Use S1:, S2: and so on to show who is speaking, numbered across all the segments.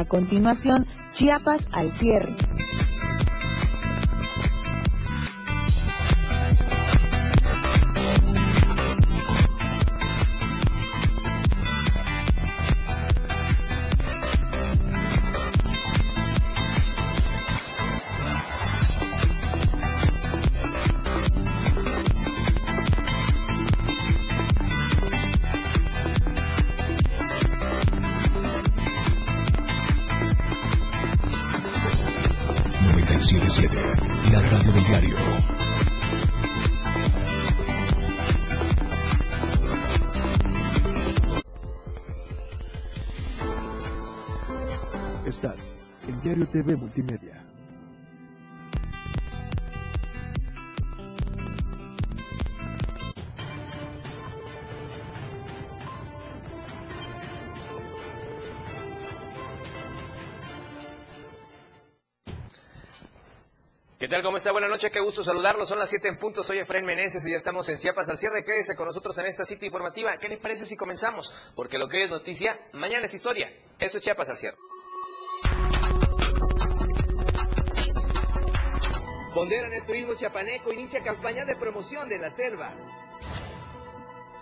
S1: A continuación, Chiapas al cierre.
S2: ¿Cómo está? Buenas noches, qué gusto saludarlos. Son las 7 en punto. Soy Efraín Meneses y ya estamos en Chiapas al cierre. Quédese con nosotros en esta cita informativa. ¿Qué les parece si comenzamos? Porque lo que es noticia, mañana es historia. Eso es Chiapas al cierre. en el turismo chiapaneco inicia campaña de promoción de la selva.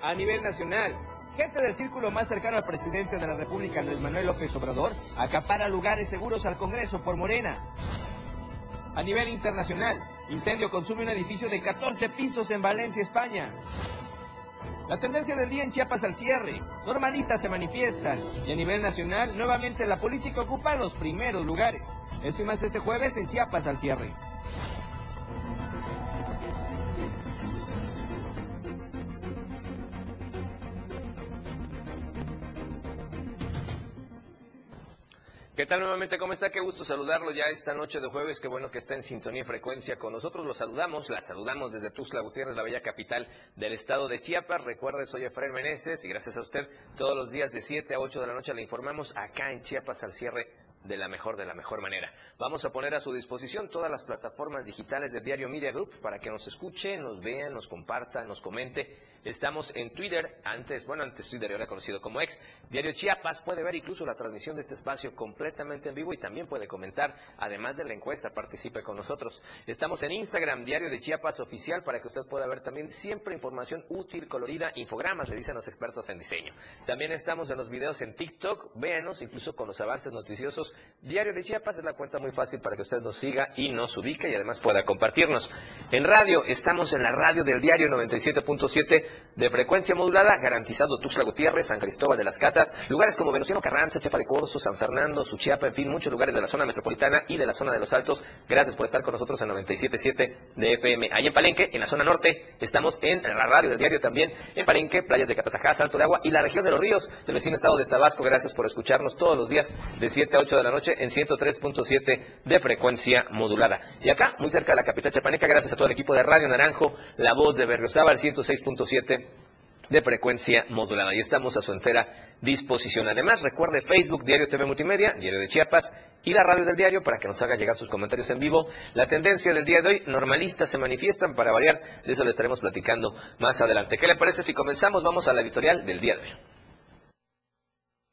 S2: A nivel nacional, gente del círculo más cercano al presidente de la República, Luis Manuel López Obrador, acapara lugares seguros al Congreso por Morena. A nivel internacional, incendio consume un edificio de 14 pisos en Valencia, España. La tendencia del día en Chiapas al cierre. Normalistas se manifiestan. Y a nivel nacional, nuevamente la política ocupa los primeros lugares. Esto más este jueves en Chiapas al cierre. ¿Qué tal nuevamente? ¿Cómo está? Qué gusto saludarlo ya esta noche de jueves. Qué bueno que está en sintonía y frecuencia con nosotros. Lo saludamos, la saludamos desde Tuxtla Gutiérrez, la bella capital del estado de Chiapas. Recuerde, soy Efraín Meneses y gracias a usted todos los días de 7 a 8 de la noche le informamos acá en Chiapas al cierre de la mejor, de la mejor manera. Vamos a poner a su disposición todas las plataformas digitales del Diario Media Group para que nos escuche, nos vea, nos comparta, nos comente. Estamos en Twitter, antes, bueno, antes Twitter era conocido como ex. Diario Chiapas puede ver incluso la transmisión de este espacio completamente en vivo y también puede comentar, además de la encuesta, participe con nosotros. Estamos en Instagram, Diario de Chiapas Oficial, para que usted pueda ver también siempre información útil, colorida, infogramas, le dicen los expertos en diseño. También estamos en los videos en TikTok, véanos, incluso con los avances noticiosos Diario de Chiapas es la cuenta muy fácil para que usted nos siga y nos ubique y además pueda compartirnos. En radio, estamos en la radio del diario 97.7 de frecuencia modulada, garantizado Tuxtla Gutiérrez, San Cristóbal de las Casas, lugares como Venustiano Carranza, Chepa de Corzo, San Fernando, Suchiapa, en fin, muchos lugares de la zona metropolitana y de la zona de los Altos. Gracias por estar con nosotros en 97.7 de FM. Ahí en Palenque, en la zona norte, estamos en la radio del diario también, en Palenque, playas de Catazajá, Salto de Agua y la región de los ríos del vecino estado de Tabasco. Gracias por escucharnos todos los días de 7 a 8 de la noche en 103.7 de frecuencia modulada. Y acá, muy cerca de la capital chapaneca, gracias a todo el equipo de Radio Naranjo, la voz de Berriozábal 106.7 de frecuencia modulada. Y estamos a su entera disposición. Además, recuerde Facebook, Diario TV Multimedia, Diario de Chiapas y la radio del diario para que nos haga llegar sus comentarios en vivo. La tendencia del día de hoy, normalistas se manifiestan para variar, de eso le estaremos platicando más adelante. ¿Qué le parece si comenzamos? Vamos a la editorial del día de hoy.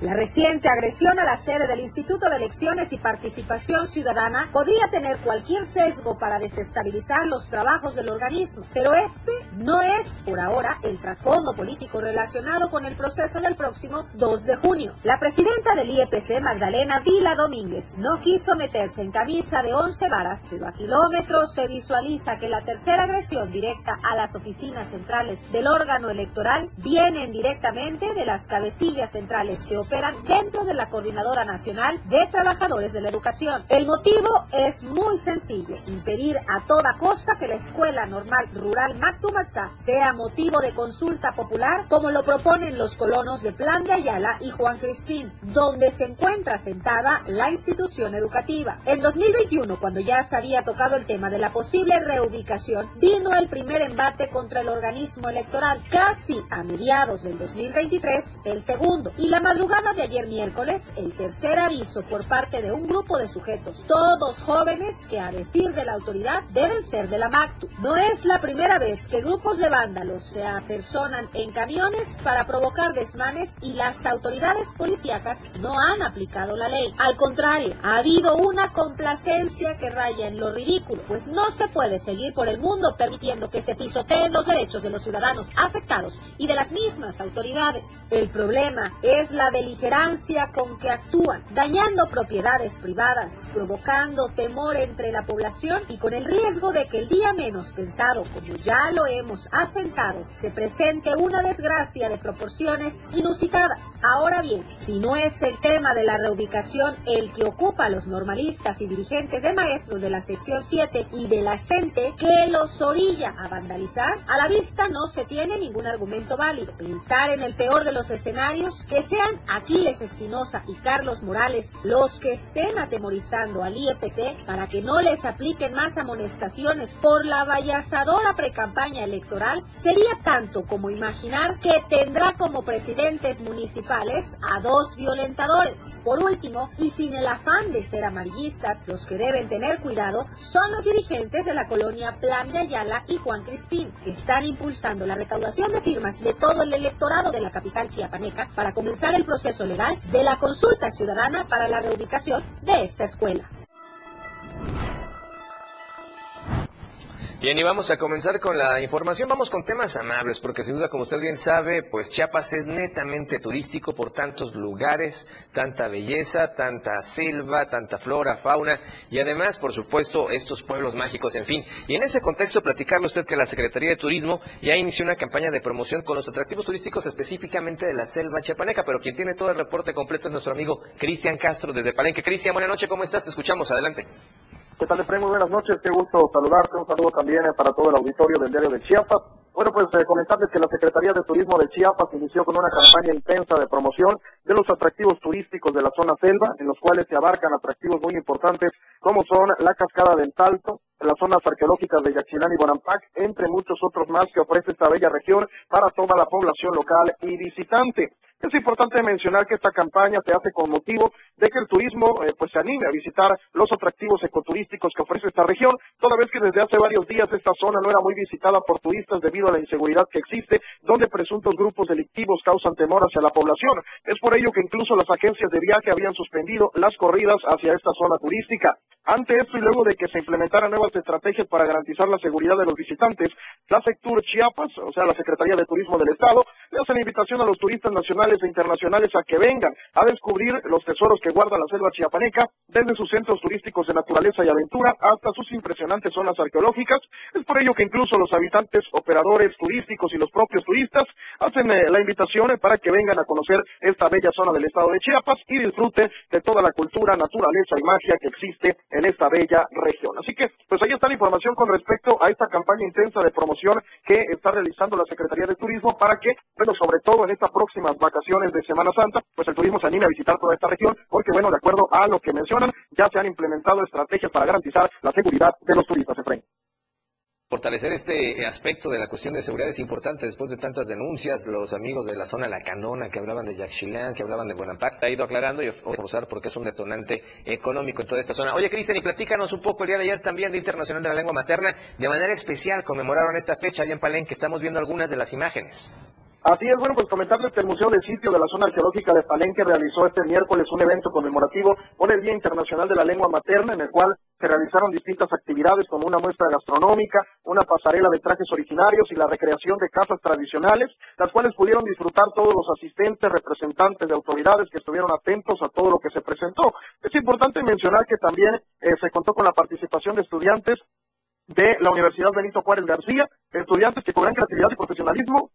S3: La reciente agresión a la sede del Instituto de Elecciones y Participación Ciudadana podría tener cualquier sesgo para desestabilizar los trabajos del organismo, pero este no es, por ahora, el trasfondo político relacionado con el proceso del próximo 2 de junio. La presidenta del IEPC, Magdalena Vila Domínguez, no quiso meterse en camisa de 11 varas, pero a kilómetros se visualiza que la tercera agresión directa a las oficinas centrales del órgano electoral viene directamente de las cabecillas centrales que operan dentro de la Coordinadora Nacional de Trabajadores de la Educación. El motivo es muy sencillo, impedir a toda costa que la Escuela Normal Rural Mactumatzá sea motivo de consulta popular como lo proponen los colonos de Plan de Ayala y Juan Crispín, donde se encuentra sentada la institución educativa. En 2021, cuando ya se había tocado el tema de la posible reubicación, vino el primer embate contra el organismo electoral. Casi a mediados del 2023, el segundo. Y la madrugada de ayer miércoles, el tercer aviso por parte de un grupo de sujetos, todos jóvenes que a decir de la autoridad deben ser de la MACTU. No es la primera vez que grupos de vándalos se apersonan en camiones para provocar desmanes y las autoridades policíacas no han aplicado la ley. Al contrario, ha habido una complacencia que raya en lo ridículo, pues no se puede seguir por el mundo permitiendo que se pisoteen los derechos de los ciudadanos afectados y de las mismas autoridades. El problema es la beligerancia con que actúan, dañando propiedades privadas, provocando temor entre la población y con el riesgo de que el día menos pensado, como ya lo hemos asentado, se presente una desgracia de proporciones inusitadas. Ahora bien, si no es el tema de la reubicación el que ocupa a los normalistas y dirigentes de maestros de la sección 7 y de la CENTE que los orilla a vandalizar, a la vista no se tiene ningún argumento válido. Pensar en el peor de los escenarios, que sean Aquiles Espinosa y Carlos Morales los que estén atemorizando al IEPC para que no les apliquen más amonestaciones por la vallazadora precampaña electoral, sería tanto como imaginar que tendrá como presidentes municipales a dos violentadores. Por último, y sin el afán de ser amarillistas, los que deben tener cuidado son los dirigentes de la colonia Plan de Ayala y Juan Crispín, que están impulsando la recaudación de firmas de todo el electorado de la capital chiapaneca para comenzar el proceso legal de la consulta ciudadana para la reubicación de esta escuela.
S2: Bien, y vamos a comenzar con la información. Vamos con temas amables, porque sin duda, como usted bien sabe, pues Chiapas es netamente turístico por tantos lugares, tanta belleza, tanta selva, tanta flora, fauna y además, por supuesto, estos pueblos mágicos, en fin. Y en ese contexto, platicarle usted que la Secretaría de Turismo ya inició una campaña de promoción con los atractivos turísticos específicamente de la selva chiapaneca, pero quien tiene todo el reporte completo es nuestro amigo Cristian Castro desde Palenque. Cristian, buenas noches, ¿cómo estás? Te escuchamos, adelante.
S4: ¿Qué tal, Efraín? Muy buenas noches, qué gusto saludarte. Un saludo también para todo el auditorio del diario de Chiapas. Bueno, pues eh, comentarles que la Secretaría de Turismo de Chiapas inició con una campaña intensa de promoción de los atractivos turísticos de la zona selva, en los cuales se abarcan atractivos muy importantes como son la cascada del Salto, las zonas arqueológicas de Yaxchilán y Bonampak, entre muchos otros más que ofrece esta bella región para toda la población local y visitante. Es importante mencionar que esta campaña se hace con motivo de que el turismo eh, pues se anime a visitar los atractivos ecoturísticos que ofrece esta región, toda vez que desde hace varios días esta zona no era muy visitada por turistas debido a la inseguridad que existe, donde presuntos grupos delictivos causan temor hacia la población. Es por ello que incluso las agencias de viaje habían suspendido las corridas hacia esta zona turística. Ante esto y luego de que se implementaran nuevas estrategias para garantizar la seguridad de los visitantes, la Sectur Chiapas, o sea, la Secretaría de Turismo del Estado, le hace la invitación a los turistas nacionales e internacionales a que vengan a descubrir los tesoros que guarda la selva chiapaneca, desde sus centros turísticos de naturaleza y aventura hasta sus impresionantes zonas arqueológicas. Es por ello que incluso los habitantes, operadores turísticos y los propios turistas hacen eh, la invitación para que vengan a conocer esta bella zona del estado de Chiapas y disfruten de toda la cultura, naturaleza y magia que existe en esta bella región. Así que, pues ahí está la información con respecto a esta campaña intensa de promoción que está realizando la Secretaría de Turismo para que, bueno, sobre todo en estas próximas vacaciones de Semana Santa, pues el turismo se anime a visitar toda esta región, porque, bueno, de acuerdo a lo que mencionan, ya se han implementado estrategias para garantizar la seguridad de los turistas, Efraín.
S2: Fortalecer este aspecto de la cuestión de seguridad es importante después de tantas denuncias. Los amigos de la zona La Candona que hablaban de Yaxchilán, que hablaban de Buenampacta, ha ido aclarando y forzar porque es un detonante económico en toda esta zona. Oye, Cristian, y platícanos un poco el día de ayer también de Internacional de la Lengua Materna. De manera especial conmemoraron esta fecha allá en Palenque. Estamos viendo algunas de las imágenes.
S4: Así es, bueno, pues comentarles que el Museo del Sitio de la Zona Arqueológica de Palenque realizó este miércoles un evento conmemorativo por el Día Internacional de la Lengua Materna, en el cual se realizaron distintas actividades como una muestra gastronómica, una pasarela de trajes originarios y la recreación de casas tradicionales, las cuales pudieron disfrutar todos los asistentes, representantes de autoridades que estuvieron atentos a todo lo que se presentó. Es importante mencionar que también eh, se contó con la participación de estudiantes de la Universidad Benito Juárez García, estudiantes que con gran creatividad y profesionalismo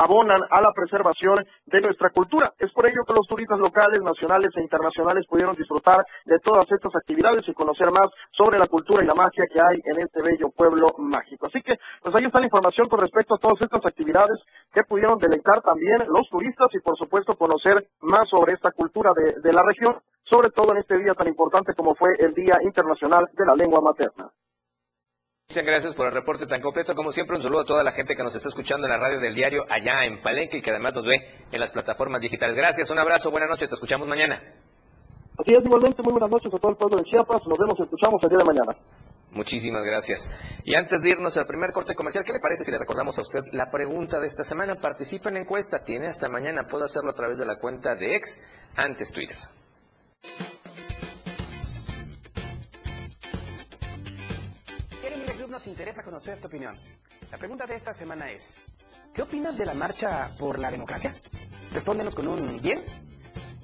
S4: abonan a la preservación de nuestra cultura. Es por ello que los turistas locales, nacionales e internacionales pudieron disfrutar de todas estas actividades y conocer más sobre la cultura y la magia que hay en este bello pueblo mágico. Así que, pues ahí está la información con respecto a todas estas actividades que pudieron deleitar también los turistas y, por supuesto, conocer más sobre esta cultura de, de la región, sobre todo en este día tan importante como fue el Día Internacional de la Lengua Materna.
S2: Gracias por el reporte tan completo. Como siempre, un saludo a toda la gente que nos está escuchando en la radio del diario allá en Palenque y que además nos ve en las plataformas digitales. Gracias, un abrazo, buenas noches, te escuchamos mañana.
S4: Así es, igualmente, muy buenas noches a todo el pueblo de Chiapas. Nos vemos y escuchamos el día de mañana.
S2: Muchísimas gracias. Y antes de irnos al primer corte comercial, ¿qué le parece si le recordamos a usted la pregunta de esta semana? Participa en la encuesta, tiene hasta mañana, puede hacerlo a través de la cuenta de ex antes Twitter.
S5: Interesa conocer tu opinión. La pregunta de esta semana es, ¿qué opinas de la marcha por la democracia? Respóndenos con un bien,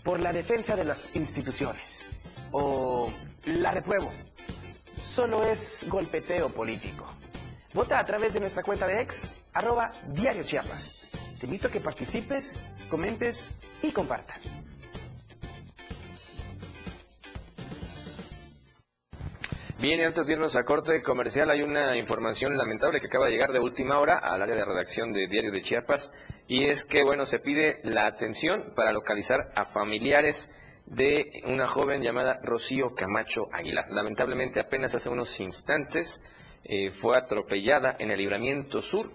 S5: por la defensa de las instituciones, o la repruebo, solo es golpeteo político. Vota a través de nuestra cuenta de ex, arroba Diario Chiapas. Te invito a que participes, comentes y compartas.
S2: Bien, y antes de irnos a corte comercial, hay una información lamentable que acaba de llegar de última hora al área de redacción de Diario de Chiapas, y es que, bueno, se pide la atención para localizar a familiares de una joven llamada Rocío Camacho Aguilar. Lamentablemente, apenas hace unos instantes eh, fue atropellada en el libramiento sur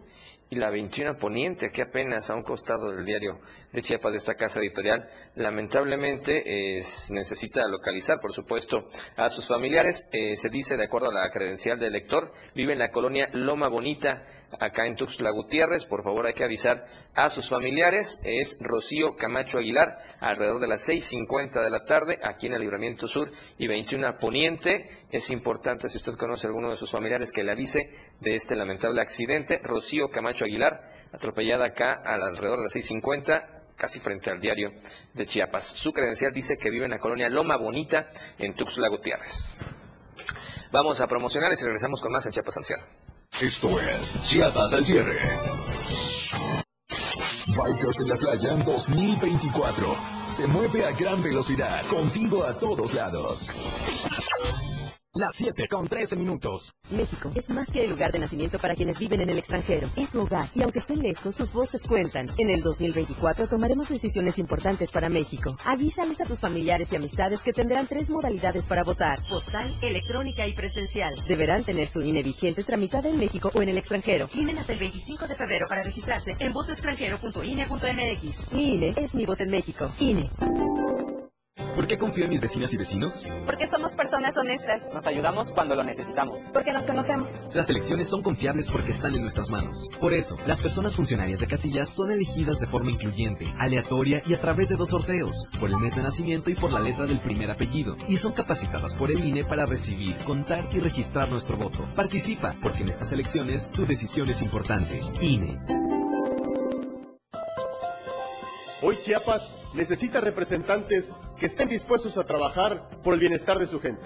S2: y la 21 Poniente, que apenas a un costado del diario de Chiapas de esta casa editorial, lamentablemente necesita localizar, por supuesto, a sus familiares. Eh, se dice, de acuerdo a la credencial del lector, vive en la colonia Loma Bonita, acá en Tuxtla Gutiérrez. Por favor, hay que avisar a sus familiares. Es Rocío Camacho Aguilar, alrededor de las 6.50 de la tarde, aquí en el Libramiento Sur y 21 Poniente. Es importante, si usted conoce a alguno de sus familiares, que le avise de este lamentable accidente. Rocío Camacho Aguilar, atropellada acá alrededor de las 6.50 casi frente al diario de Chiapas. Su credencial dice que vive en la colonia Loma Bonita, en Tuxtla Gutiérrez. Vamos a promocionar y regresamos con más en Chiapas Anciano.
S6: Esto es Chiapas al cierre. Bikers en la playa 2024. Se mueve a gran velocidad, contigo a todos lados. Las 7 con 13 minutos.
S7: México es más que el lugar de nacimiento para quienes viven en el extranjero. Es su hogar y aunque estén lejos, sus voces cuentan. En el 2024 tomaremos decisiones importantes para México. Avísales a tus familiares y amistades que tendrán tres modalidades para votar. Postal, electrónica y presencial. Deberán tener su INE vigente tramitada en México o en el extranjero. Tienen hasta el 25 de febrero para registrarse en votoextranjero.ine.mx. Mi INE es mi voz en México. INE.
S8: ¿Por qué confío en mis vecinas y vecinos?
S9: Porque somos personas honestas.
S5: Nos ayudamos cuando lo necesitamos.
S9: Porque nos conocemos.
S8: Las elecciones son confiables porque están en nuestras manos. Por eso, las personas funcionarias de casillas son elegidas de forma incluyente, aleatoria y a través de dos sorteos, por el mes de nacimiento y por la letra del primer apellido. Y son capacitadas por el INE para recibir, contar y registrar nuestro voto. Participa, porque en estas elecciones tu decisión es importante. INE.
S10: Hoy Chiapas necesita representantes que estén dispuestos a trabajar por el bienestar de su gente.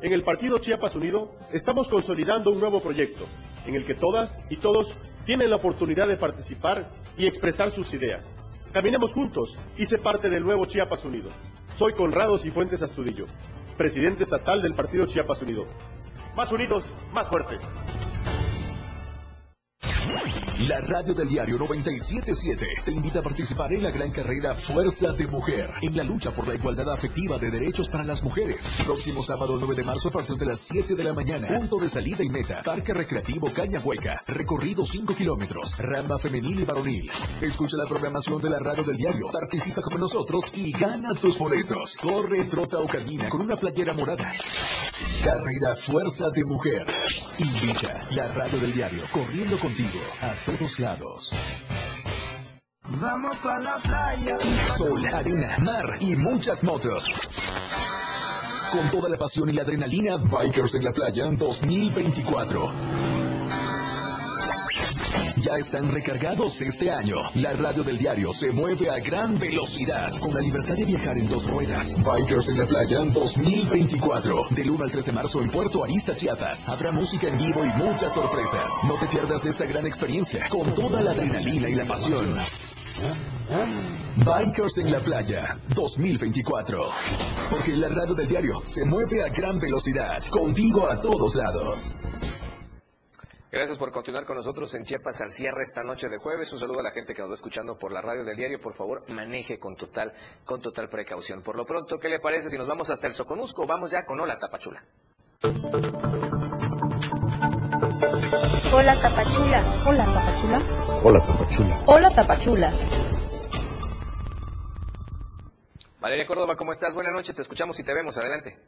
S10: En el Partido Chiapas Unido estamos consolidando un nuevo proyecto en el que todas y todos tienen la oportunidad de participar y expresar sus ideas. Caminemos juntos y sé parte del nuevo Chiapas Unido. Soy Conrado Cifuentes Astudillo, presidente estatal del Partido Chiapas Unido. Más unidos, más fuertes.
S6: La radio del diario 977 te invita a participar en la gran carrera Fuerza de Mujer, en la lucha por la igualdad afectiva de derechos para las mujeres. Próximo sábado 9 de marzo a partir de las 7 de la mañana. Punto de salida y meta. Parque Recreativo Caña Hueca. Recorrido 5 kilómetros. Ramba femenil y varonil. Escucha la programación de la radio del diario. Participa con nosotros y gana tus boletos. Corre, trota o camina con una playera morada. Carrera Fuerza de Mujer. Invita la radio del diario. Corriendo contigo a todos lados.
S11: Vamos para la playa.
S6: Sol, arena, mar y muchas motos. Con toda la pasión y la adrenalina, Bikers en la Playa 2024. Ya están recargados este año. La radio del diario se mueve a gran velocidad, con la libertad de viajar en dos ruedas. Bikers en la Playa 2024. Del 1 al 3 de marzo en Puerto Arista, Chiapas. Habrá música en vivo y muchas sorpresas. No te pierdas de esta gran experiencia, con toda la adrenalina y la pasión. Bikers en la Playa 2024. Porque la radio del diario se mueve a gran velocidad, contigo a todos lados.
S2: Gracias por continuar con nosotros en Chiapas al cierre esta noche de jueves. Un saludo a la gente que nos va escuchando por la radio del diario. Por favor, maneje con total, con total precaución. Por lo pronto, ¿qué le parece si nos vamos hasta el Soconusco? Vamos ya con Hola Tapachula.
S12: Hola Tapachula.
S1: Hola, Tapachula.
S13: Hola, Tapachula.
S1: Hola, Tapachula.
S2: Valeria Córdoba, ¿cómo estás? Buenas noches, te escuchamos y te vemos. Adelante.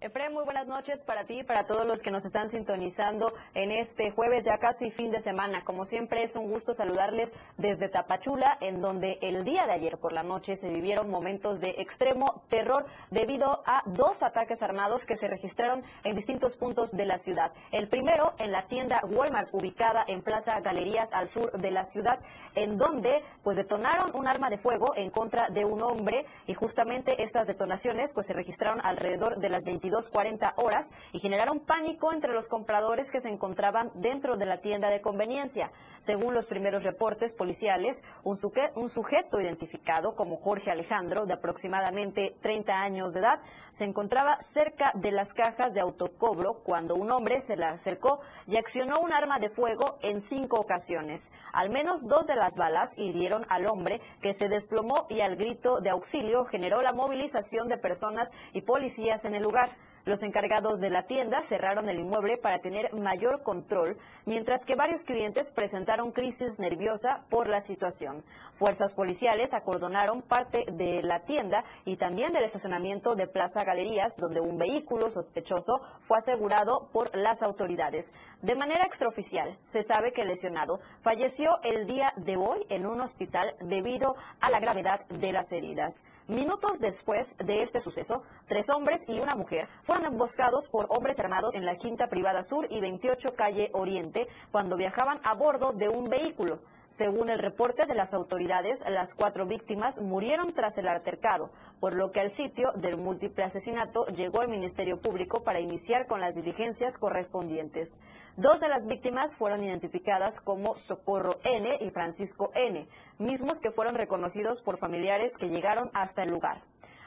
S11: Efraín, muy buenas noches para ti y para todos los que nos están sintonizando en este jueves, ya casi fin de semana. Como siempre, es un gusto saludarles desde Tapachula, en donde el día de ayer por la noche se vivieron momentos de extremo terror debido a dos ataques armados que se registraron en distintos puntos de la ciudad. El primero en la tienda Walmart, ubicada en Plaza Galerías al sur de la ciudad, en donde pues detonaron un arma de fuego en contra de un hombre y justamente estas detonaciones pues se registraron alrededor de las 20 22.40 horas y generaron pánico entre los compradores que se encontraban dentro de la tienda de conveniencia. Según los primeros reportes policiales, un, un sujeto identificado como Jorge Alejandro, de aproximadamente 30 años de edad, se encontraba cerca de las cajas de autocobro cuando un hombre se le acercó y accionó un arma de fuego en cinco ocasiones. Al menos dos de las balas hirieron al hombre que se desplomó y al grito de auxilio generó la movilización de personas y policías en el lugar. Los encargados de la tienda cerraron el inmueble para tener mayor control, mientras que varios clientes presentaron crisis nerviosa por la situación. Fuerzas policiales acordonaron parte de la tienda y también del estacionamiento de Plaza Galerías, donde un vehículo sospechoso fue asegurado por las autoridades. De manera extraoficial, se sabe que el lesionado falleció el día de hoy en un hospital debido a la gravedad de las heridas. Minutos después de este suceso, tres hombres y una mujer fueron emboscados por hombres armados en la Quinta Privada Sur y 28 Calle Oriente cuando viajaban a bordo de un vehículo. Según el reporte de las autoridades, las cuatro víctimas murieron tras el altercado, por lo que al sitio del múltiple asesinato llegó el Ministerio Público para iniciar con las diligencias correspondientes. Dos de las víctimas fueron identificadas como Socorro N y Francisco N, mismos que fueron reconocidos por familiares que llegaron hasta el lugar.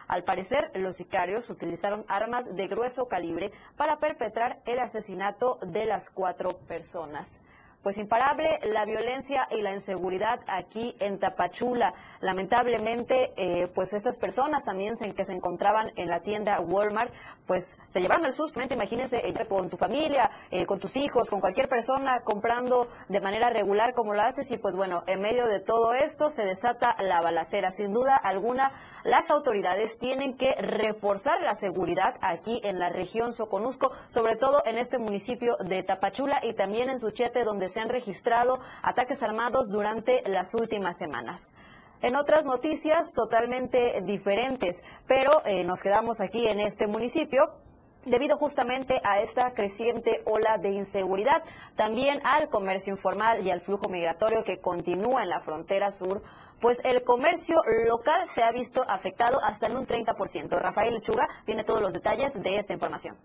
S11: Al parecer, los sicarios utilizaron armas de grueso calibre para perpetrar el asesinato de las cuatro personas pues imparable la violencia y la inseguridad aquí en Tapachula. Lamentablemente, eh, pues estas personas también que se encontraban en la tienda Walmart, pues se llevaron el susto. Imagínense ella con tu familia, eh, con tus hijos, con cualquier persona comprando de manera regular como lo haces y pues bueno, en medio de todo esto se desata la balacera. Sin duda alguna, las autoridades tienen que reforzar la seguridad aquí en la región Soconusco, sobre todo en este municipio de Tapachula y también en Suchete, donde se han registrado ataques armados durante las últimas semanas. En otras noticias totalmente diferentes, pero eh, nos quedamos aquí en este municipio debido justamente a esta creciente ola de inseguridad, también al comercio informal y al flujo migratorio que continúa en la frontera sur, pues el comercio local se ha visto afectado hasta en un 30%. Rafael Lechuga tiene todos los detalles de esta información.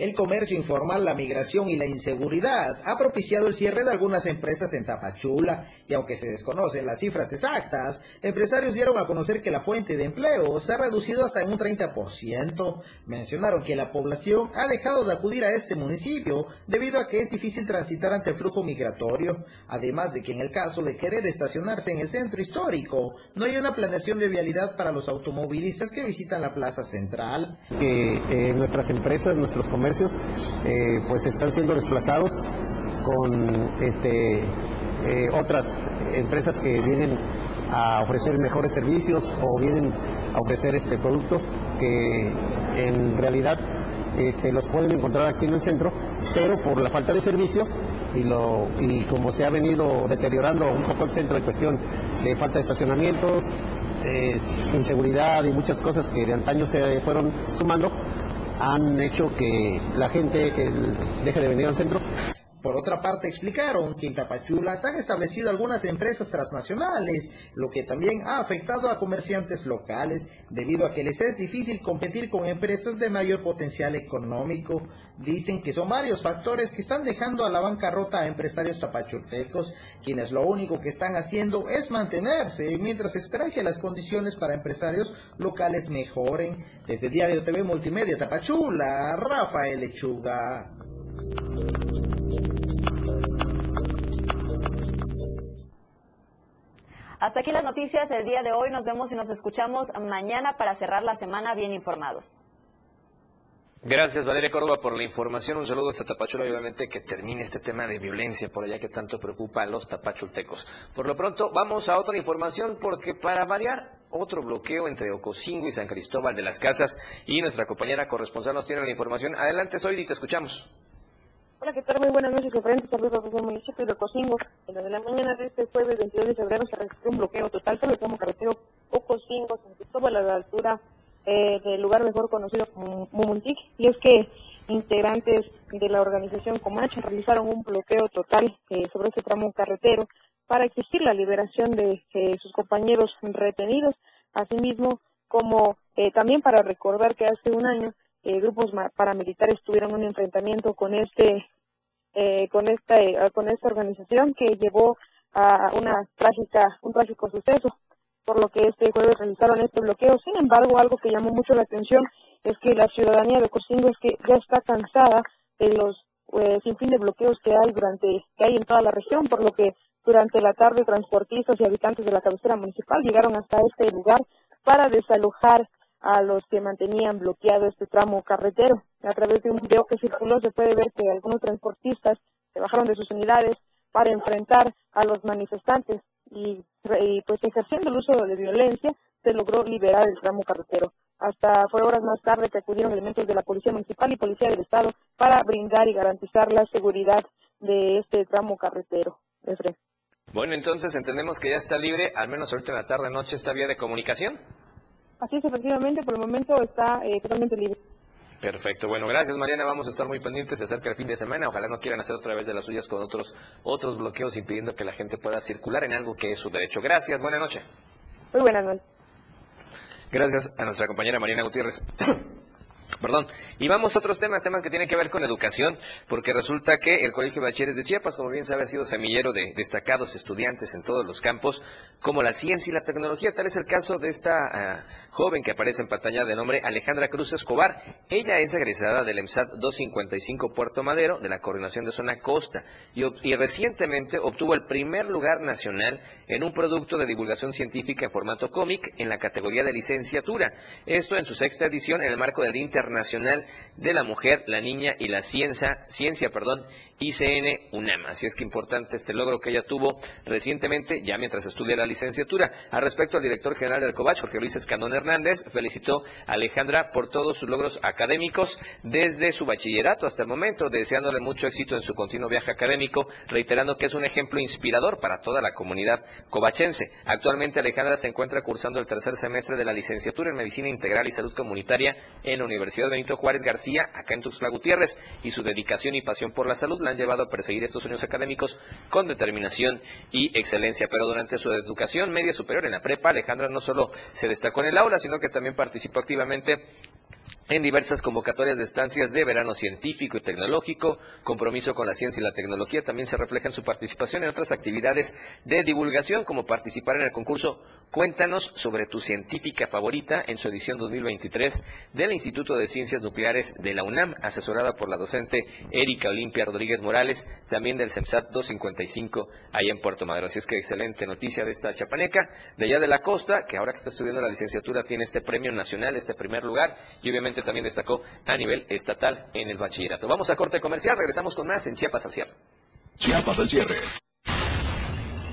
S12: El comercio informal, la migración y la inseguridad ha propiciado el cierre de algunas empresas en Tapachula y aunque se desconocen las cifras exactas, empresarios dieron a conocer que la fuente de empleo se ha reducido hasta en un 30%. Mencionaron que la población ha dejado de acudir a este municipio debido a que es difícil transitar ante el flujo migratorio, además de que en el caso de querer estacionarse en el centro histórico, no hay una planeación de vialidad para los automovilistas que visitan la plaza central.
S13: Que eh, nuestras empresas, nuestros comercios, eh, pues están siendo desplazados con este, eh, otras empresas que vienen a ofrecer mejores servicios o vienen a ofrecer este, productos que en realidad este, los pueden encontrar aquí en el centro, pero por la falta de servicios y, lo, y como se ha venido deteriorando un poco el centro de cuestión de falta de estacionamientos, inseguridad y muchas cosas que de antaño se fueron sumando, han hecho que la gente deje de venir al centro.
S12: Por otra parte, explicaron que en Tapachula se han establecido algunas empresas transnacionales, lo que también ha afectado a comerciantes locales, debido a que les es difícil competir con empresas de mayor potencial económico. Dicen que son varios factores que están dejando a la bancarrota a empresarios tapachultecos, quienes lo único que están haciendo es mantenerse mientras esperan que las condiciones para empresarios locales mejoren. Desde Diario TV Multimedia Tapachula, Rafael Lechuga.
S11: Hasta aquí las noticias el día de hoy. Nos vemos y nos escuchamos mañana para cerrar la semana bien informados.
S2: Gracias Valeria Córdoba por la información. Un saludo hasta Tapachula obviamente que termine este tema de violencia por allá que tanto preocupa a los tapachultecos. Por lo pronto vamos a otra información porque para variar otro bloqueo entre Ocosingo y San Cristóbal de las Casas y nuestra compañera corresponsal nos tiene la información. Adelante, Soy te escuchamos.
S14: Hola, ¿qué tal? Muy buenas noches, referentes saludos desde municipio de Ocosingo. En la de la mañana de este jueves 22 de febrero se registró un bloqueo total por el tramo carretero Ocosingo, San Cristóbal, a la altura eh, del lugar mejor conocido como Mumuntic. Y es que integrantes de la organización Comanche realizaron un bloqueo total eh, sobre este tramo carretero para exigir la liberación de eh, sus compañeros retenidos, asimismo como eh, también para recordar que hace un año grupos paramilitares tuvieron un enfrentamiento con este con esta con esta organización que llevó a una trágica un trágico suceso por lo que este jueves realizaron este bloqueo. Sin embargo, algo que llamó mucho la atención es que la ciudadanía de Cocingo es que ya está cansada de los eh, sin fin de bloqueos que hay durante que hay en toda la región, por lo que durante la tarde transportistas y habitantes de la cabecera municipal llegaron hasta este lugar para desalojar a los que mantenían bloqueado este tramo carretero. A través de un video que circuló se puede ver que algunos transportistas se bajaron de sus unidades para enfrentar a los manifestantes y, y pues ejerciendo el uso de violencia se logró liberar el tramo carretero. Hasta fue horas más tarde que acudieron elementos de la Policía Municipal y Policía del Estado para brindar y garantizar la seguridad de este tramo carretero.
S2: Bueno, entonces entendemos que ya está libre, al menos ahorita en la tarde-noche, esta vía de comunicación.
S14: Así es, efectivamente, por el momento está eh, totalmente libre.
S2: Perfecto. Bueno, gracias Mariana. Vamos a estar muy pendientes de acerca del fin de semana. Ojalá no quieran hacer otra vez de las suyas con otros otros bloqueos impidiendo que la gente pueda circular en algo que es su derecho. Gracias. Buenas noches.
S14: Muy buenas noches.
S2: Gracias a nuestra compañera Marina Gutiérrez. Perdón. Y vamos a otros temas, temas que tienen que ver con educación, porque resulta que el Colegio de de Chiapas, como bien sabe, ha sido semillero de destacados estudiantes en todos los campos, como la ciencia y la tecnología. Tal es el caso de esta ah, joven que aparece en pantalla de nombre Alejandra Cruz Escobar. Ella es egresada del EMSAT 255 Puerto Madero, de la Coordinación de Zona Costa, y, y recientemente obtuvo el primer lugar nacional en un producto de divulgación científica en formato cómic en la categoría de licenciatura. Esto en su sexta edición en el marco del Inter Internacional de la Mujer, la Niña y la Ciencia, ciencia perdón, ICN UNAM. Así es que importante este logro que ella tuvo recientemente, ya mientras estudia la licenciatura. Al respecto, el director general del COVACH, Jorge Luis Escandón Hernández, felicitó a Alejandra por todos sus logros académicos desde su bachillerato hasta el momento, deseándole mucho éxito en su continuo viaje académico, reiterando que es un ejemplo inspirador para toda la comunidad covachense. Actualmente Alejandra se encuentra cursando el tercer semestre de la licenciatura en Medicina Integral y Salud Comunitaria en la Universidad Universidad Benito Juárez García, acá en Tuxtla Gutiérrez, y su dedicación y pasión por la salud la han llevado a perseguir estos sueños académicos con determinación y excelencia. Pero durante su educación media superior en la prepa, Alejandra no solo se destacó en el aula, sino que también participó activamente en diversas convocatorias de estancias de verano científico y tecnológico, compromiso con la ciencia y la tecnología, también se refleja en su participación en otras actividades de divulgación, como participar en el concurso Cuéntanos sobre tu científica favorita en su edición 2023 del Instituto de Ciencias Nucleares de la UNAM, asesorada por la docente Erika Olimpia Rodríguez Morales, también del CEMSAT 255, ahí en Puerto Madero. Así es que excelente noticia de esta chapaneca, de allá de la costa, que ahora que está estudiando la licenciatura tiene este premio nacional, este primer lugar, y obviamente también destacó a nivel estatal en el bachillerato. Vamos a corte comercial, regresamos con más en Chiapas al cierre.
S6: Chiapas al cierre.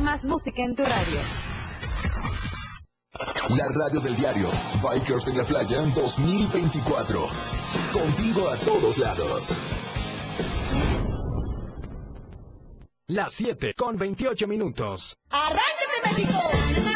S7: Más música en tu radio.
S6: La radio del diario. Bikers en la playa 2024. Contigo a todos lados.
S15: Las 7 con 28 minutos.
S16: ¡Arráncate, México!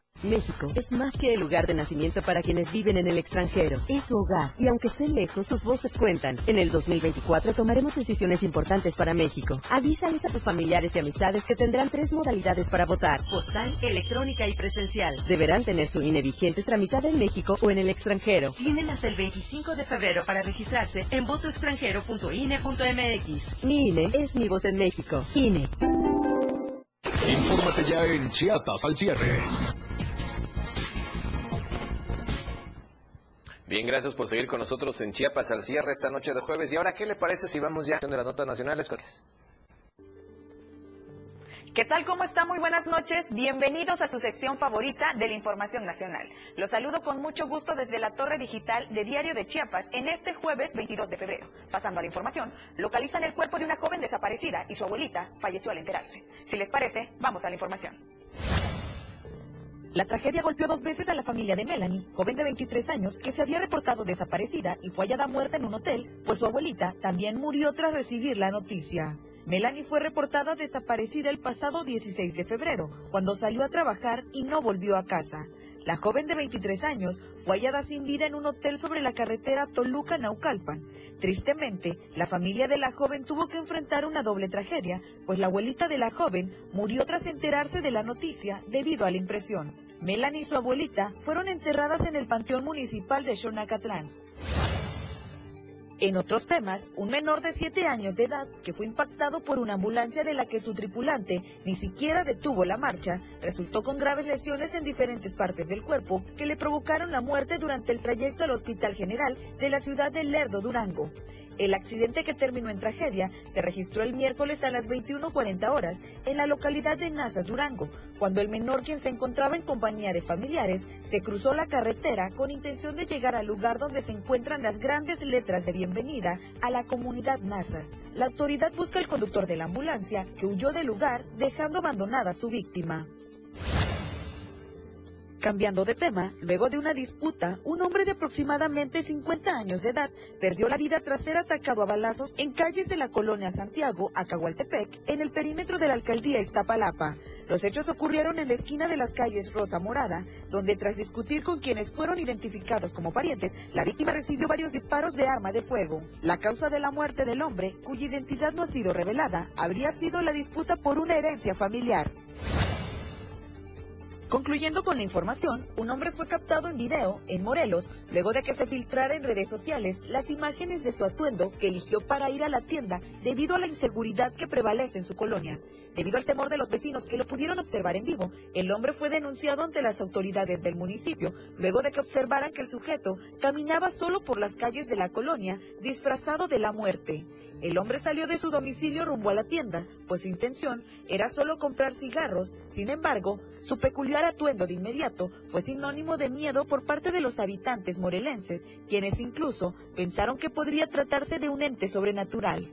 S7: México es más que el lugar de nacimiento para quienes viven en el extranjero. Es su hogar. Y aunque estén lejos, sus voces cuentan. En el 2024 tomaremos decisiones importantes para México. Avísales a tus familiares y amistades que tendrán tres modalidades para votar. Postal, electrónica y presencial. Deberán tener su INE vigente tramitada en México o en el extranjero. Tienen hasta el 25 de febrero para registrarse en votoextranjero.ine.mx. Mi INE es mi voz en México. INE.
S15: Infórmate ya en Chiapas al cierre.
S2: Bien, gracias por seguir con nosotros en Chiapas al cierre esta noche de jueves. Y ahora, ¿qué le parece si vamos ya de las notas nacionales
S17: ¿Qué tal? ¿Cómo está? Muy buenas noches. Bienvenidos a su sección favorita de la Información Nacional. Los saludo con mucho gusto desde la Torre Digital de Diario de Chiapas en este jueves 22 de febrero. Pasando a la información, localizan el cuerpo de una joven desaparecida y su abuelita falleció al enterarse. Si les parece, vamos a la información.
S18: La tragedia golpeó dos veces a la familia de Melanie, joven de 23 años, que se había reportado desaparecida y fue hallada muerta en un hotel, pues su abuelita también murió tras recibir la noticia. Melanie fue reportada desaparecida el pasado 16 de febrero, cuando salió a trabajar y no volvió a casa. La joven de 23 años fue hallada sin vida en un hotel sobre la carretera Toluca-Naucalpan. Tristemente, la familia de la joven tuvo que enfrentar una doble tragedia, pues la abuelita de la joven murió tras enterarse de la noticia debido a la impresión. Melanie y su abuelita fueron enterradas en el Panteón Municipal de Xonacatlán. En otros temas, un menor de 7 años de edad que fue impactado por una ambulancia de la que su tripulante ni siquiera detuvo la marcha, resultó con graves lesiones en diferentes partes del cuerpo que le provocaron la muerte durante el trayecto al Hospital General de la ciudad de Lerdo, Durango. El accidente que terminó en tragedia se registró el miércoles a las 21.40 horas en la localidad de Nazas, Durango, cuando el menor, quien se encontraba en compañía de familiares, se cruzó la carretera con intención de llegar al lugar donde se encuentran las grandes letras de bienvenida a la comunidad Nazas. La autoridad busca al conductor de la ambulancia, que huyó del lugar dejando abandonada a su víctima. Cambiando de tema, luego de una disputa, un hombre de aproximadamente 50 años de edad perdió la vida tras ser atacado a balazos en calles de la colonia Santiago, Acahualtepec, en el perímetro de la alcaldía Iztapalapa. Los hechos ocurrieron en la esquina de las calles Rosa Morada, donde tras discutir con quienes fueron identificados como parientes, la víctima recibió varios disparos de arma de fuego. La causa de la muerte del hombre, cuya identidad no ha sido revelada, habría sido la disputa por una herencia familiar. Concluyendo con la información, un hombre fue captado en video en Morelos luego de que se filtrara en redes sociales las imágenes de su atuendo que eligió para ir a la tienda debido a la inseguridad que prevalece en su colonia. Debido al temor de los vecinos que lo pudieron observar en vivo, el hombre fue denunciado ante las autoridades del municipio luego de que observaran que el sujeto caminaba solo por las calles de la colonia disfrazado de la muerte. El hombre salió de su domicilio rumbo a la tienda, pues su intención era solo comprar cigarros. Sin embargo, su peculiar atuendo de inmediato fue sinónimo de miedo por parte de los habitantes morelenses, quienes incluso pensaron que podría tratarse de un ente sobrenatural.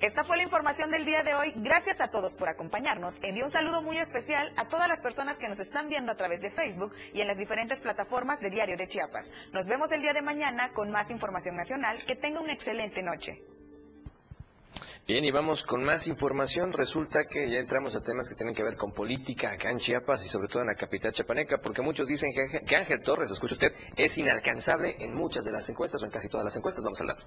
S17: Esta fue la información del día de hoy. Gracias a todos por acompañarnos. Envío un saludo muy especial a todas las personas que nos están viendo a través de Facebook y en las diferentes plataformas de Diario de Chiapas. Nos vemos el día de mañana con más información nacional. Que tenga una excelente noche.
S2: Bien, y vamos con más información. Resulta que ya entramos a temas que tienen que ver con política acá en Chiapas y sobre todo en la capital chiapaneca, porque muchos dicen que Ángel- Torres, escucha usted, es inalcanzable en muchas de las encuestas o en casi todas las encuestas. Vamos al dato.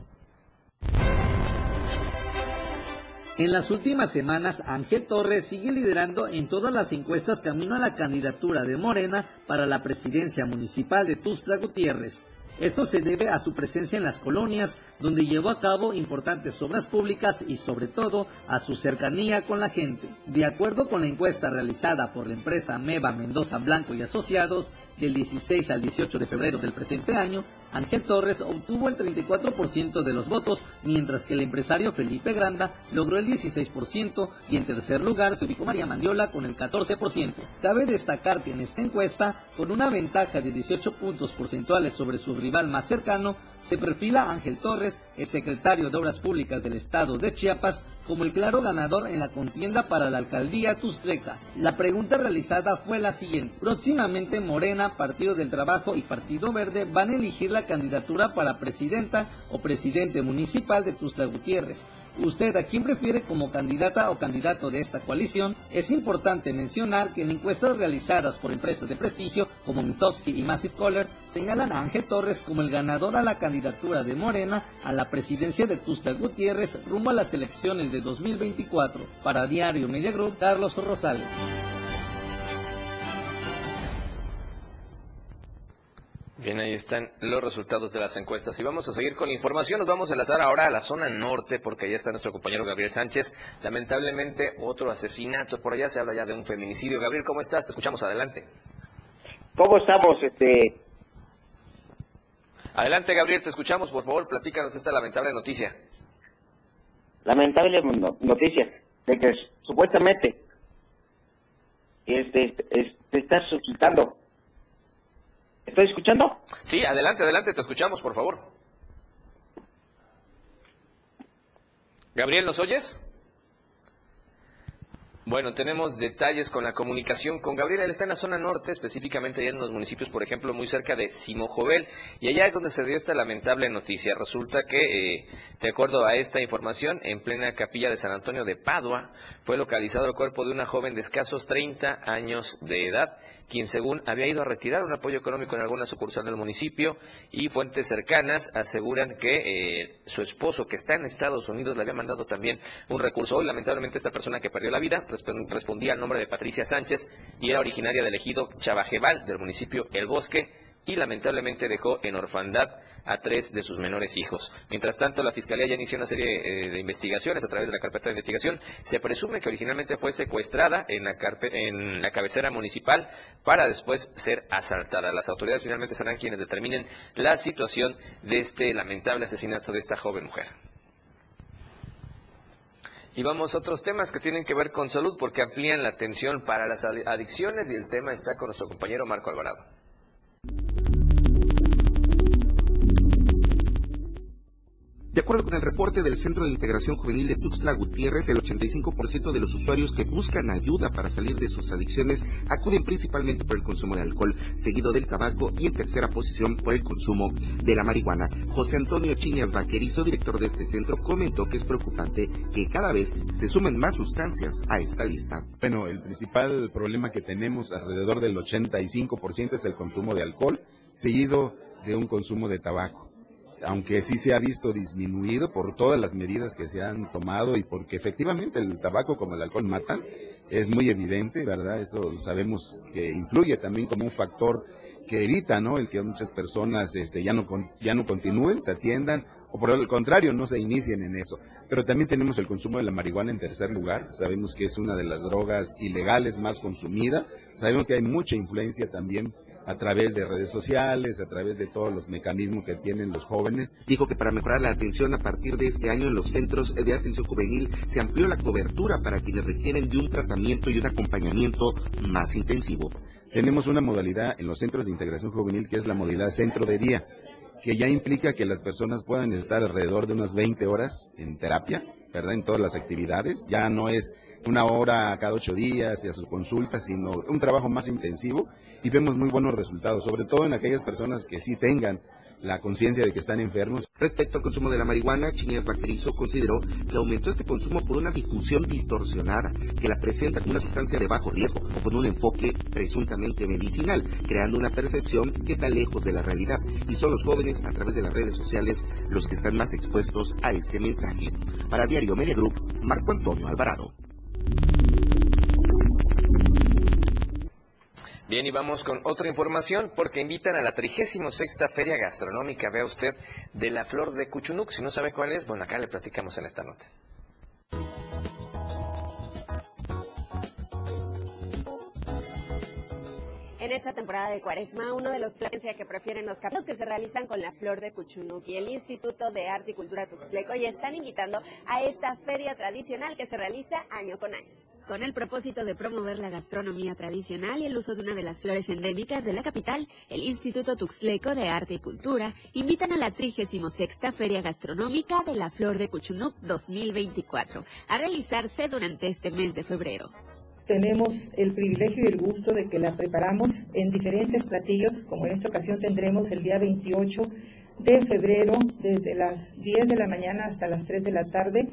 S19: En las últimas semanas, Ángel Torres sigue liderando en todas las encuestas camino a la candidatura de Morena para la presidencia municipal de Tuxtla Gutiérrez. Esto se debe a su presencia en las colonias, donde llevó a cabo importantes obras públicas y sobre todo a su cercanía con la gente. De acuerdo con la encuesta realizada por la empresa Meva Mendoza Blanco y Asociados, del 16 al 18 de febrero del presente año, Ángel Torres obtuvo el 34% de los votos, mientras que el empresario Felipe Granda logró el 16% y en tercer lugar se ubicó María Mandiola con el 14%. Cabe destacar que en esta encuesta, con una ventaja de 18 puntos porcentuales sobre su rival más cercano, se perfila Ángel Torres, el secretario de Obras Públicas del Estado de Chiapas, como el claro ganador en la contienda para la alcaldía Tustreca. La pregunta realizada fue la siguiente. Próximamente Morena, Partido del Trabajo y Partido Verde van a elegir la candidatura para presidenta o presidente municipal de Tuxtla Gutiérrez. ¿Usted a quién prefiere como candidata o candidato de esta coalición? Es importante mencionar que en encuestas realizadas por empresas de prestigio como Mitofsky y Massive Caller señalan a Ángel Torres como el ganador a la candidatura de Morena a la presidencia de Tuxtla Gutiérrez rumbo a las elecciones de 2024. Para Diario Media Group, Carlos Rosales.
S2: Bien, ahí están los resultados de las encuestas. Y vamos a seguir con la información. Nos vamos a enlazar ahora a la zona norte, porque allá está nuestro compañero Gabriel Sánchez. Lamentablemente, otro asesinato. Por allá se habla ya de un feminicidio. Gabriel, ¿cómo estás? Te escuchamos adelante.
S20: ¿Cómo estamos? Este,
S2: Adelante, Gabriel, te escuchamos. Por favor, platícanos esta lamentable noticia.
S20: lamentable no- noticia de que supuestamente este, este, te estás suscitando. ¿Estoy escuchando?
S2: Sí, adelante, adelante, te escuchamos, por favor. Gabriel, ¿nos oyes? Bueno, tenemos detalles con la comunicación con Gabriel. Él está en la zona norte, específicamente allá en los municipios, por ejemplo, muy cerca de Simojovel. Y allá es donde se dio esta lamentable noticia. Resulta que, eh, de acuerdo a esta información, en plena capilla de San Antonio de Padua, fue localizado el cuerpo de una joven de escasos 30 años de edad, quien según había ido a retirar un apoyo económico en alguna sucursal del municipio y fuentes cercanas aseguran que eh, su esposo, que está en Estados Unidos, le había mandado también un recurso. Hoy, lamentablemente, esta persona que perdió la vida respondía al nombre de Patricia Sánchez y era originaria del ejido Chabajebal del municipio El Bosque y lamentablemente dejó en orfandad a tres de sus menores hijos. Mientras tanto, la Fiscalía ya inició una serie eh, de investigaciones a través de la carpeta de investigación. Se presume que originalmente fue secuestrada en la, en la cabecera municipal para después ser asaltada. Las autoridades finalmente serán quienes determinen la situación de este lamentable asesinato de esta joven mujer. Y vamos a otros temas que tienen que ver con salud porque amplían la atención para las adi- adicciones y el tema está con nuestro compañero Marco Alvarado.
S21: De acuerdo con el reporte del Centro de Integración Juvenil de Tuxtla Gutiérrez, el 85% de los usuarios que buscan ayuda para salir de sus adicciones acuden principalmente por el consumo de alcohol, seguido del tabaco y en tercera posición por el consumo de la marihuana. José Antonio Chiñas Vaquerizo, director de este centro, comentó que es preocupante que cada vez se sumen más sustancias a esta lista.
S22: Bueno, el principal problema que tenemos alrededor del 85% es el consumo de alcohol, seguido de un consumo de tabaco. Aunque sí se ha visto disminuido por todas las medidas que se han tomado y porque efectivamente el tabaco como el alcohol matan, es muy evidente, ¿verdad? Eso sabemos que influye también como un factor que evita, ¿no? El que muchas personas este, ya, no ya no continúen, se atiendan o por el contrario no se inicien en eso. Pero también tenemos el consumo de la marihuana en tercer lugar. Sabemos que es una de las drogas ilegales más consumida. Sabemos que hay mucha influencia también a través de redes sociales, a través de todos los mecanismos que tienen los jóvenes.
S21: Dijo que para mejorar la atención a partir de este año en los centros de atención juvenil se amplió la cobertura para quienes requieren de un tratamiento y un acompañamiento más intensivo.
S22: Tenemos una modalidad en los centros de integración juvenil que es la modalidad centro de día, que ya implica que las personas puedan estar alrededor de unas 20 horas en terapia, ¿verdad? En todas las actividades. Ya no es una hora cada ocho días y a su consulta, sino un trabajo más intensivo y vemos muy buenos resultados, sobre todo en aquellas personas que sí tengan la conciencia de que están enfermos.
S21: Respecto al consumo de la marihuana, Chiñas Vaquerizo consideró que aumentó este consumo por una difusión distorsionada, que la presenta como una sustancia de bajo riesgo o con un enfoque presuntamente medicinal, creando una percepción que está lejos de la realidad. Y son los jóvenes a través de las redes sociales los que están más expuestos a este mensaje. Para Diario Media Marco Antonio Alvarado.
S2: Bien, y vamos con otra información porque invitan a la 36 Feria Gastronómica, vea usted, de la Flor de Cuchunuc. Si no sabe cuál es, bueno, acá le platicamos en esta nota.
S23: En esta temporada
S24: de cuaresma, uno de los planes que prefieren los capítulos que se realizan con la flor de Cuchunuc y el Instituto de Arte y Cultura Tuxtleco ya están invitando a esta feria tradicional que se realiza año con año. Con el propósito de promover la gastronomía tradicional y el uso de una de las flores endémicas de la capital, el Instituto Tuxtleco de Arte y Cultura invitan a la 36 Feria Gastronómica de la Flor de Cuchunuc 2024 a realizarse durante este mes de febrero.
S25: Tenemos el privilegio y el gusto de que la preparamos en diferentes platillos, como en esta ocasión tendremos el día 28 de febrero, desde las 10 de la mañana hasta las 3 de la tarde,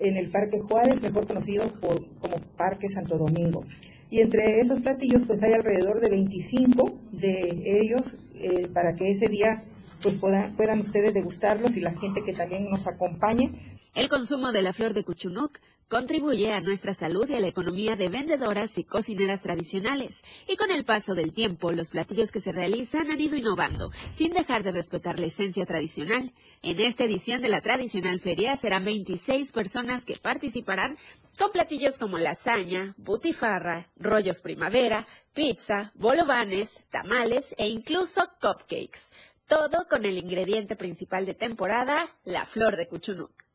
S25: en el Parque Juárez, mejor conocido como Parque Santo Domingo. Y entre esos platillos, pues hay alrededor de 25 de ellos eh, para que ese día pues puedan, puedan ustedes degustarlos y la gente que también nos acompañe
S24: El consumo de la flor de Cuchunuc contribuye a nuestra salud y a la economía de vendedoras y cocineras tradicionales. Y con el paso del tiempo, los platillos que se realizan han ido innovando, sin dejar de respetar la esencia tradicional. En esta edición de la tradicional feria serán 26 personas que participarán con platillos como lasaña, butifarra, rollos primavera, pizza, bolovanes, tamales e incluso cupcakes. Todo con el ingrediente principal de temporada, la flor de Cuchunuc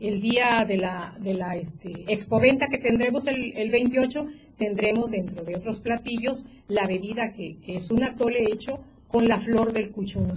S26: el día de la, de la este, expoventa que tendremos el, el 28, tendremos dentro de otros platillos la bebida que, es un atole hecho con la flor del cuchún.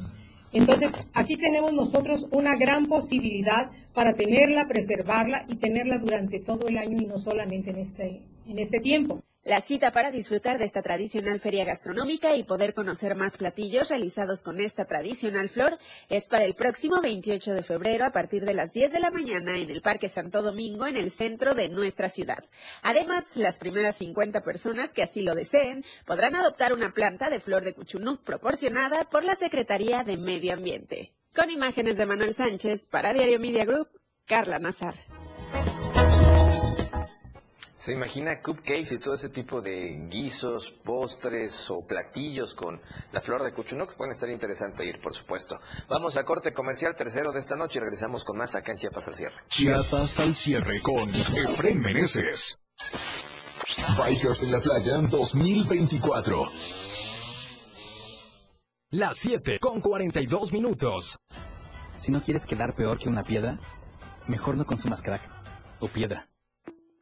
S26: Entonces, aquí tenemos nosotros una gran posibilidad para tenerla, preservarla y tenerla durante todo el año y no solamente en este, en este tiempo.
S24: La cita para disfrutar de esta tradicional feria gastronómica y poder conocer más platillos realizados con esta tradicional flor es para el próximo 28 de febrero a partir de las 10 de la mañana en el Parque Santo Domingo en el centro de nuestra ciudad. Además, las primeras 50 personas que así lo deseen podrán adoptar una planta de flor de cuchunú proporcionada por la Secretaría de Medio Ambiente. Con imágenes de Manuel Sánchez para Diario Media Group, Carla Nazar.
S2: ¿Se imagina cupcakes y todo ese tipo de guisos, postres o platillos con la flor de Cuchunoc? Pueden estar interesante ir, por supuesto. Vamos a corte comercial tercero de esta noche y regresamos con más acá en Chiapas al cierre.
S6: Chiapas al cierre con Efraín Meneses. Bikers en la playa 2024.
S15: Las 7 con 42 minutos.
S23: Si no quieres quedar peor que una piedra, mejor no consumas crack o piedra.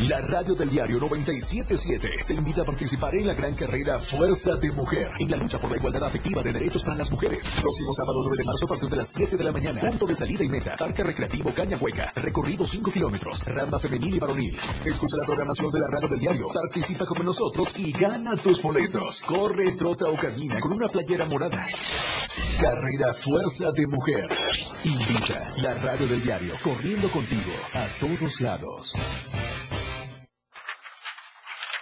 S6: La radio del diario 977 te invita a participar en la gran carrera Fuerza de Mujer en la lucha por la igualdad afectiva de derechos para las mujeres. Próximo sábado 9 de marzo a partir de las 7 de la mañana. Punto de salida y meta. Parque Recreativo Caña Hueca. Recorrido 5 kilómetros. Rama femenil y varonil. Escucha la programación de la radio del diario. Participa como nosotros y gana tus boletos. Corre, trota o camina con una playera morada. Carrera Fuerza de Mujer. Invita la radio del diario corriendo contigo a todos lados.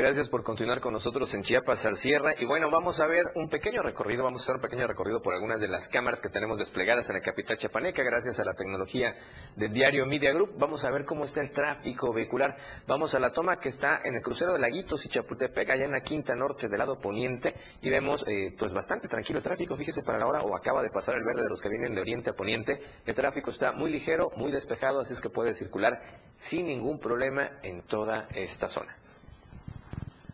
S2: Gracias por continuar con nosotros en Chiapas al Sierra. Y bueno, vamos a ver un pequeño recorrido, vamos a hacer un pequeño recorrido por algunas de las cámaras que tenemos desplegadas en la capital chiapaneca gracias a la tecnología del diario Media Group. Vamos a ver cómo está el tráfico vehicular. Vamos a la toma que está en el crucero de Laguitos y Chapultepec, allá en la quinta norte del lado poniente. Y vemos eh, pues bastante tranquilo el tráfico. Fíjese para la hora o acaba de pasar el verde de los que vienen de oriente a poniente. El tráfico está muy ligero, muy despejado, así es que puede circular sin ningún problema en toda esta zona.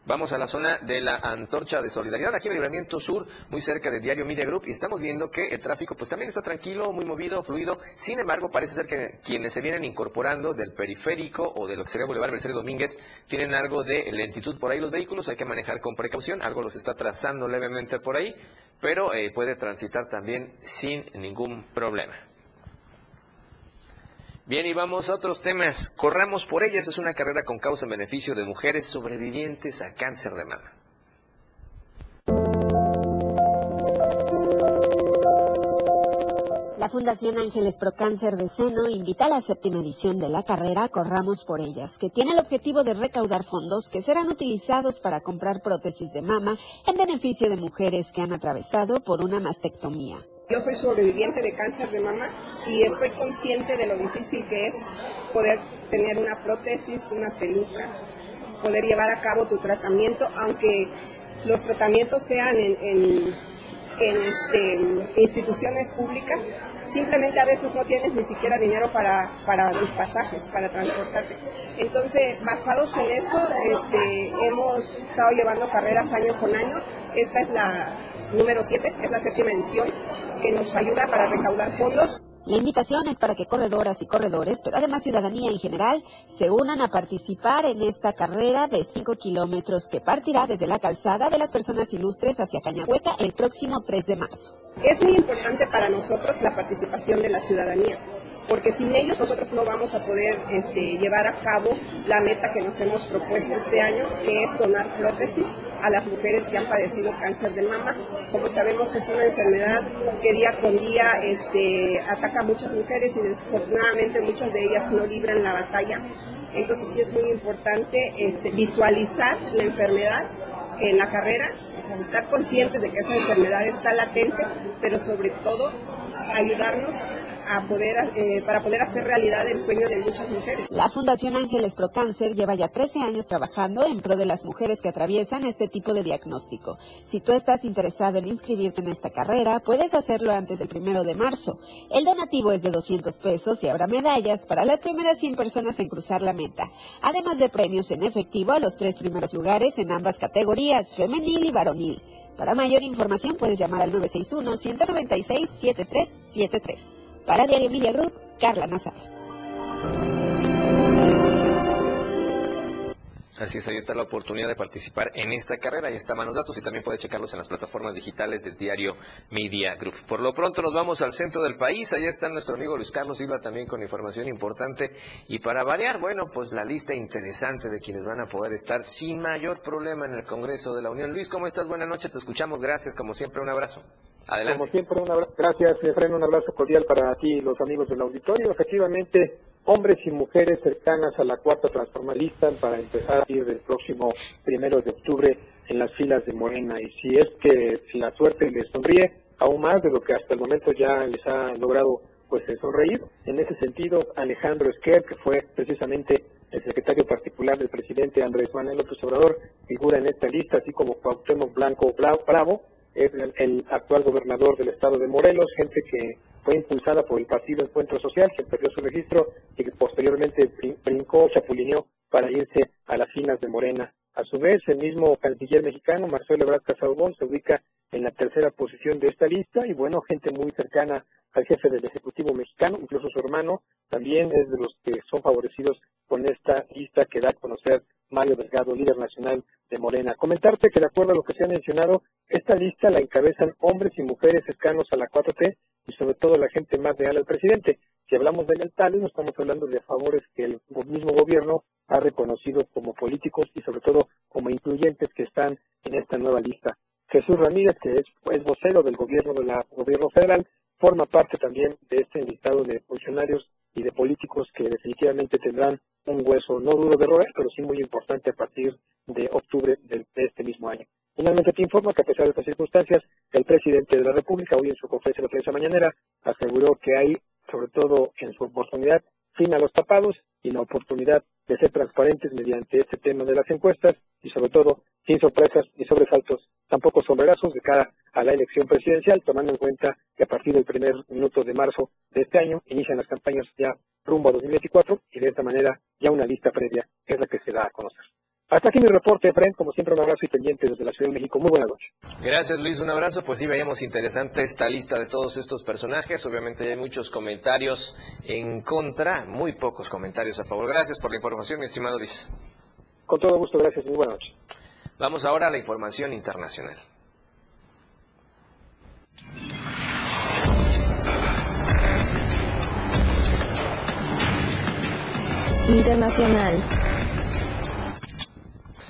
S2: Vamos a la zona de la Antorcha de Solidaridad, aquí en el Libramiento Sur, muy cerca de Diario Media Group, y estamos viendo que el tráfico pues también está tranquilo, muy movido, fluido. Sin embargo, parece ser que quienes se vienen incorporando del periférico o de lo que sería Boulevard Mercedes Domínguez tienen algo de lentitud por ahí los vehículos, hay que manejar con precaución, algo los está trazando levemente por ahí, pero eh, puede transitar también sin ningún problema. Bien, y vamos a otros temas. Corramos por ellas. Es una carrera con causa en beneficio de mujeres sobrevivientes a cáncer de mama.
S24: La Fundación Ángeles Pro Cáncer de Seno invita a la séptima edición de la carrera Corramos por ellas, que tiene el objetivo de recaudar fondos que serán utilizados para comprar prótesis de mama en beneficio de mujeres que han atravesado por una mastectomía.
S27: Yo soy sobreviviente de cáncer de mama y estoy consciente de lo difícil que es poder tener una prótesis, una peluca, poder llevar a cabo tu tratamiento, aunque los tratamientos sean en, en, en este, instituciones públicas, simplemente a veces no tienes ni siquiera dinero para, para los pasajes, para transportarte. Entonces, basados en eso, este, hemos estado llevando carreras año con año. Esta es la número 7, es la séptima edición, que nos ayuda para recaudar fondos.
S24: La invitación es para que corredoras y corredores, pero además ciudadanía en general, se unan a participar en esta carrera de 5 kilómetros que partirá desde la calzada de las personas ilustres hacia Cañahueca el próximo 3 de marzo.
S27: Es muy importante para nosotros la participación de la ciudadanía porque sin ellos nosotros no vamos a poder este, llevar a cabo la meta que nos hemos propuesto este año, que es donar prótesis a las mujeres que han padecido cáncer de mama. Como sabemos es una enfermedad que día con día este, ataca a muchas mujeres y desafortunadamente muchas de ellas no libran la batalla. Entonces sí es muy importante este, visualizar la enfermedad en la carrera, estar conscientes de que esa enfermedad está latente, pero sobre todo ayudarnos eh, para poder hacer realidad el sueño de muchas mujeres.
S24: La Fundación Ángeles Pro Cáncer lleva ya 13 años trabajando en pro de las mujeres que atraviesan este tipo de diagnóstico. Si tú estás interesado en inscribirte en esta carrera, puedes hacerlo antes del primero de marzo. El donativo es de 200 pesos y habrá medallas para las primeras 100 personas en cruzar la meta, además de premios en efectivo a los tres primeros lugares en ambas categorías, femenil y varonil. Para mayor información puedes llamar al 961-196-7373. Para Diario Media Group, Carla Nazar.
S2: Así es, ahí está la oportunidad de participar en esta carrera. Ahí están los datos y también puede checarlos en las plataformas digitales del diario Media Group. Por lo pronto nos vamos al centro del país. Allá está nuestro amigo Luis Carlos Silva también con información importante. Y para variar, bueno, pues la lista interesante de quienes van a poder estar sin mayor problema en el Congreso de la Unión. Luis, ¿cómo estás? Buenas noches, te escuchamos. Gracias, como siempre, un abrazo.
S28: Como siempre, un abrazo. gracias, Efraín, un abrazo cordial para ti y los amigos del auditorio. Efectivamente, hombres y mujeres cercanas a la cuarta transformalista para empezar a ir del próximo primero de octubre en las filas de Morena. Y si es que la suerte les sonríe, aún más de lo que hasta el momento ya les ha logrado pues sonreír. En ese sentido, Alejandro Esquer, que fue precisamente el secretario particular del presidente Andrés Manuel López Obrador, figura en esta lista, así como Cuauhtémoc Blanco Bravo, es el, actual gobernador del estado de Morelos, gente que fue impulsada por el partido Encuentro Social, que perdió su registro y que posteriormente brincó, chapulineó para irse a las filas de Morena. A su vez, el mismo canciller mexicano, Marcelo Ebrard Casaubon, se ubica en la tercera posición de esta lista y bueno, gente muy cercana al jefe del Ejecutivo mexicano, incluso su hermano, también es de los que son favorecidos con esta lista que da a conocer Mario Delgado, líder nacional de Morena. Comentarte que de acuerdo a lo que se ha mencionado, esta lista la encabezan hombres y mujeres cercanos a la 4T y sobre todo la gente más leal al presidente. Si hablamos de lealtades, no estamos hablando de favores que el mismo gobierno ha reconocido como políticos y sobre todo como incluyentes que están en esta nueva lista. Jesús Ramírez, que es, es vocero del gobierno de la gobierno federal, forma parte también de este listado de funcionarios y de políticos que definitivamente tendrán un hueso no duro de roer, pero sí muy importante a partir de octubre de, este mismo año. Finalmente te informo que a pesar de estas circunstancias, el presidente de la República hoy en su conferencia de prensa mañanera aseguró que hay, sobre todo en su oportunidad, fin a los tapados y la oportunidad de ser transparentes mediante este tema de las encuestas y sobre todo sin sorpresas y sobresaltos, tampoco sombrerazos de cara a la elección presidencial, tomando en cuenta que a partir del primer minuto de marzo de este año inician las campañas ya rumbo a 2024 y de esta manera ya una lista previa es la que se da a conocer. Hasta aquí mi reporte, Fred. Como siempre, un abrazo y pendiente desde la Ciudad de México. Muy buenas noches.
S2: Gracias, Luis. Un abrazo. Pues sí, veíamos interesante esta lista de todos estos personajes. Obviamente hay muchos comentarios en contra, muy pocos comentarios a favor. Gracias por la información, mi estimado Luis.
S28: Con todo gusto, gracias. Muy buenas noches.
S2: Vamos ahora a la información internacional.
S29: Internacional.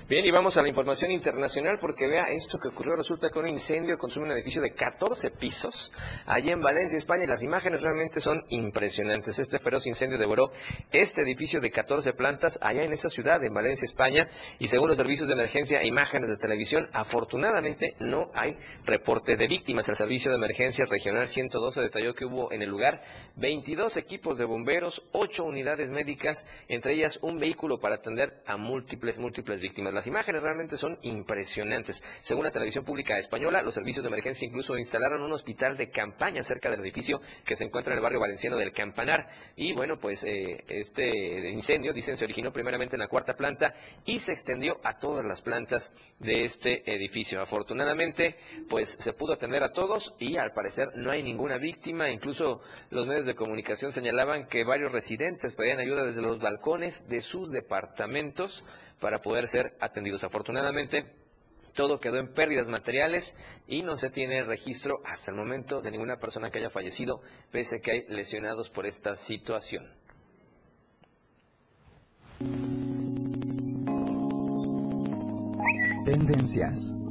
S2: Bien, y vamos a la información internacional porque vea esto que ocurrió. Resulta que un incendio consume un edificio de 14 pisos allá en Valencia, España. Y las imágenes realmente son impresionantes. Este feroz incendio devoró este edificio de 14 plantas allá en esa ciudad, en Valencia, España. Y según los servicios de emergencia imágenes de televisión, afortunadamente no hay reporte de víctimas. El Servicio de Emergencia Regional 112 detalló que hubo en el lugar 22 equipos de bomberos, 8 unidades médicas, entre ellas un vehículo para atender a múltiples, múltiples víctimas. Las imágenes realmente son impresionantes. Según la televisión pública española, los servicios de emergencia incluso instalaron un hospital de campaña cerca del edificio que se encuentra en el barrio valenciano del Campanar. Y bueno, pues eh, este incendio, dicen, se originó primeramente en la cuarta planta y se extendió a todas las plantas de este edificio. Afortunadamente, pues se pudo atender a todos y al parecer no hay ninguna víctima. Incluso los medios de comunicación señalaban que varios residentes pedían ayuda desde los balcones de sus departamentos para poder ser atendidos. Afortunadamente, todo quedó en pérdidas materiales y no se tiene registro hasta el momento de ninguna persona que haya fallecido, pese a que hay lesionados por esta situación.
S15: Tendencias.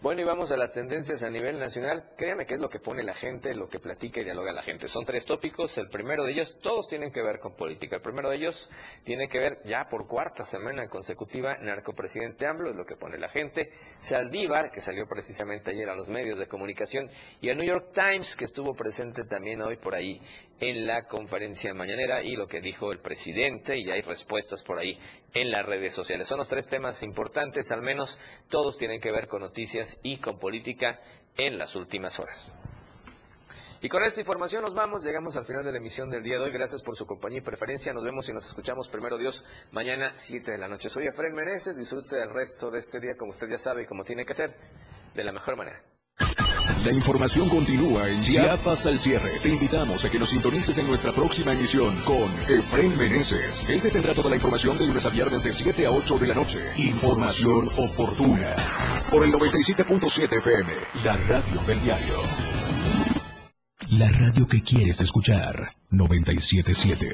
S2: Bueno, y vamos a las tendencias a nivel nacional. Créanme que es lo que pone la gente, lo que platica y dialoga la gente. Son tres tópicos. El primero de ellos, todos tienen que ver con política. El primero de ellos tiene que ver ya por cuarta semana consecutiva, narcopresidente AMLO, es lo que pone la gente. Saldívar, que salió precisamente ayer a los medios de comunicación, y el New York Times, que estuvo presente también hoy por ahí en la conferencia mañanera, y lo que dijo el presidente, y hay respuestas por ahí en las redes sociales. Son los tres temas importantes, al menos todos tienen que ver con noticias y con política en las últimas horas. Y con esta información nos vamos, llegamos al final de la emisión del día de hoy. Gracias por su compañía y preferencia. Nos vemos y nos escuchamos primero Dios mañana 7 de la noche. Soy Efraín Meneses, disfrute del resto de este día como usted ya sabe y como tiene que ser, de la mejor manera.
S6: La información continúa en Chiapas al cierre. Te invitamos a que nos sintonices en nuestra próxima emisión con Efraín Meneses. Él te tendrá toda la información de lunes a viernes de 7 a 8 de la noche. Información oportuna. Por el 97.7 FM, la radio del diario. La radio que quieres escuchar. 97.7.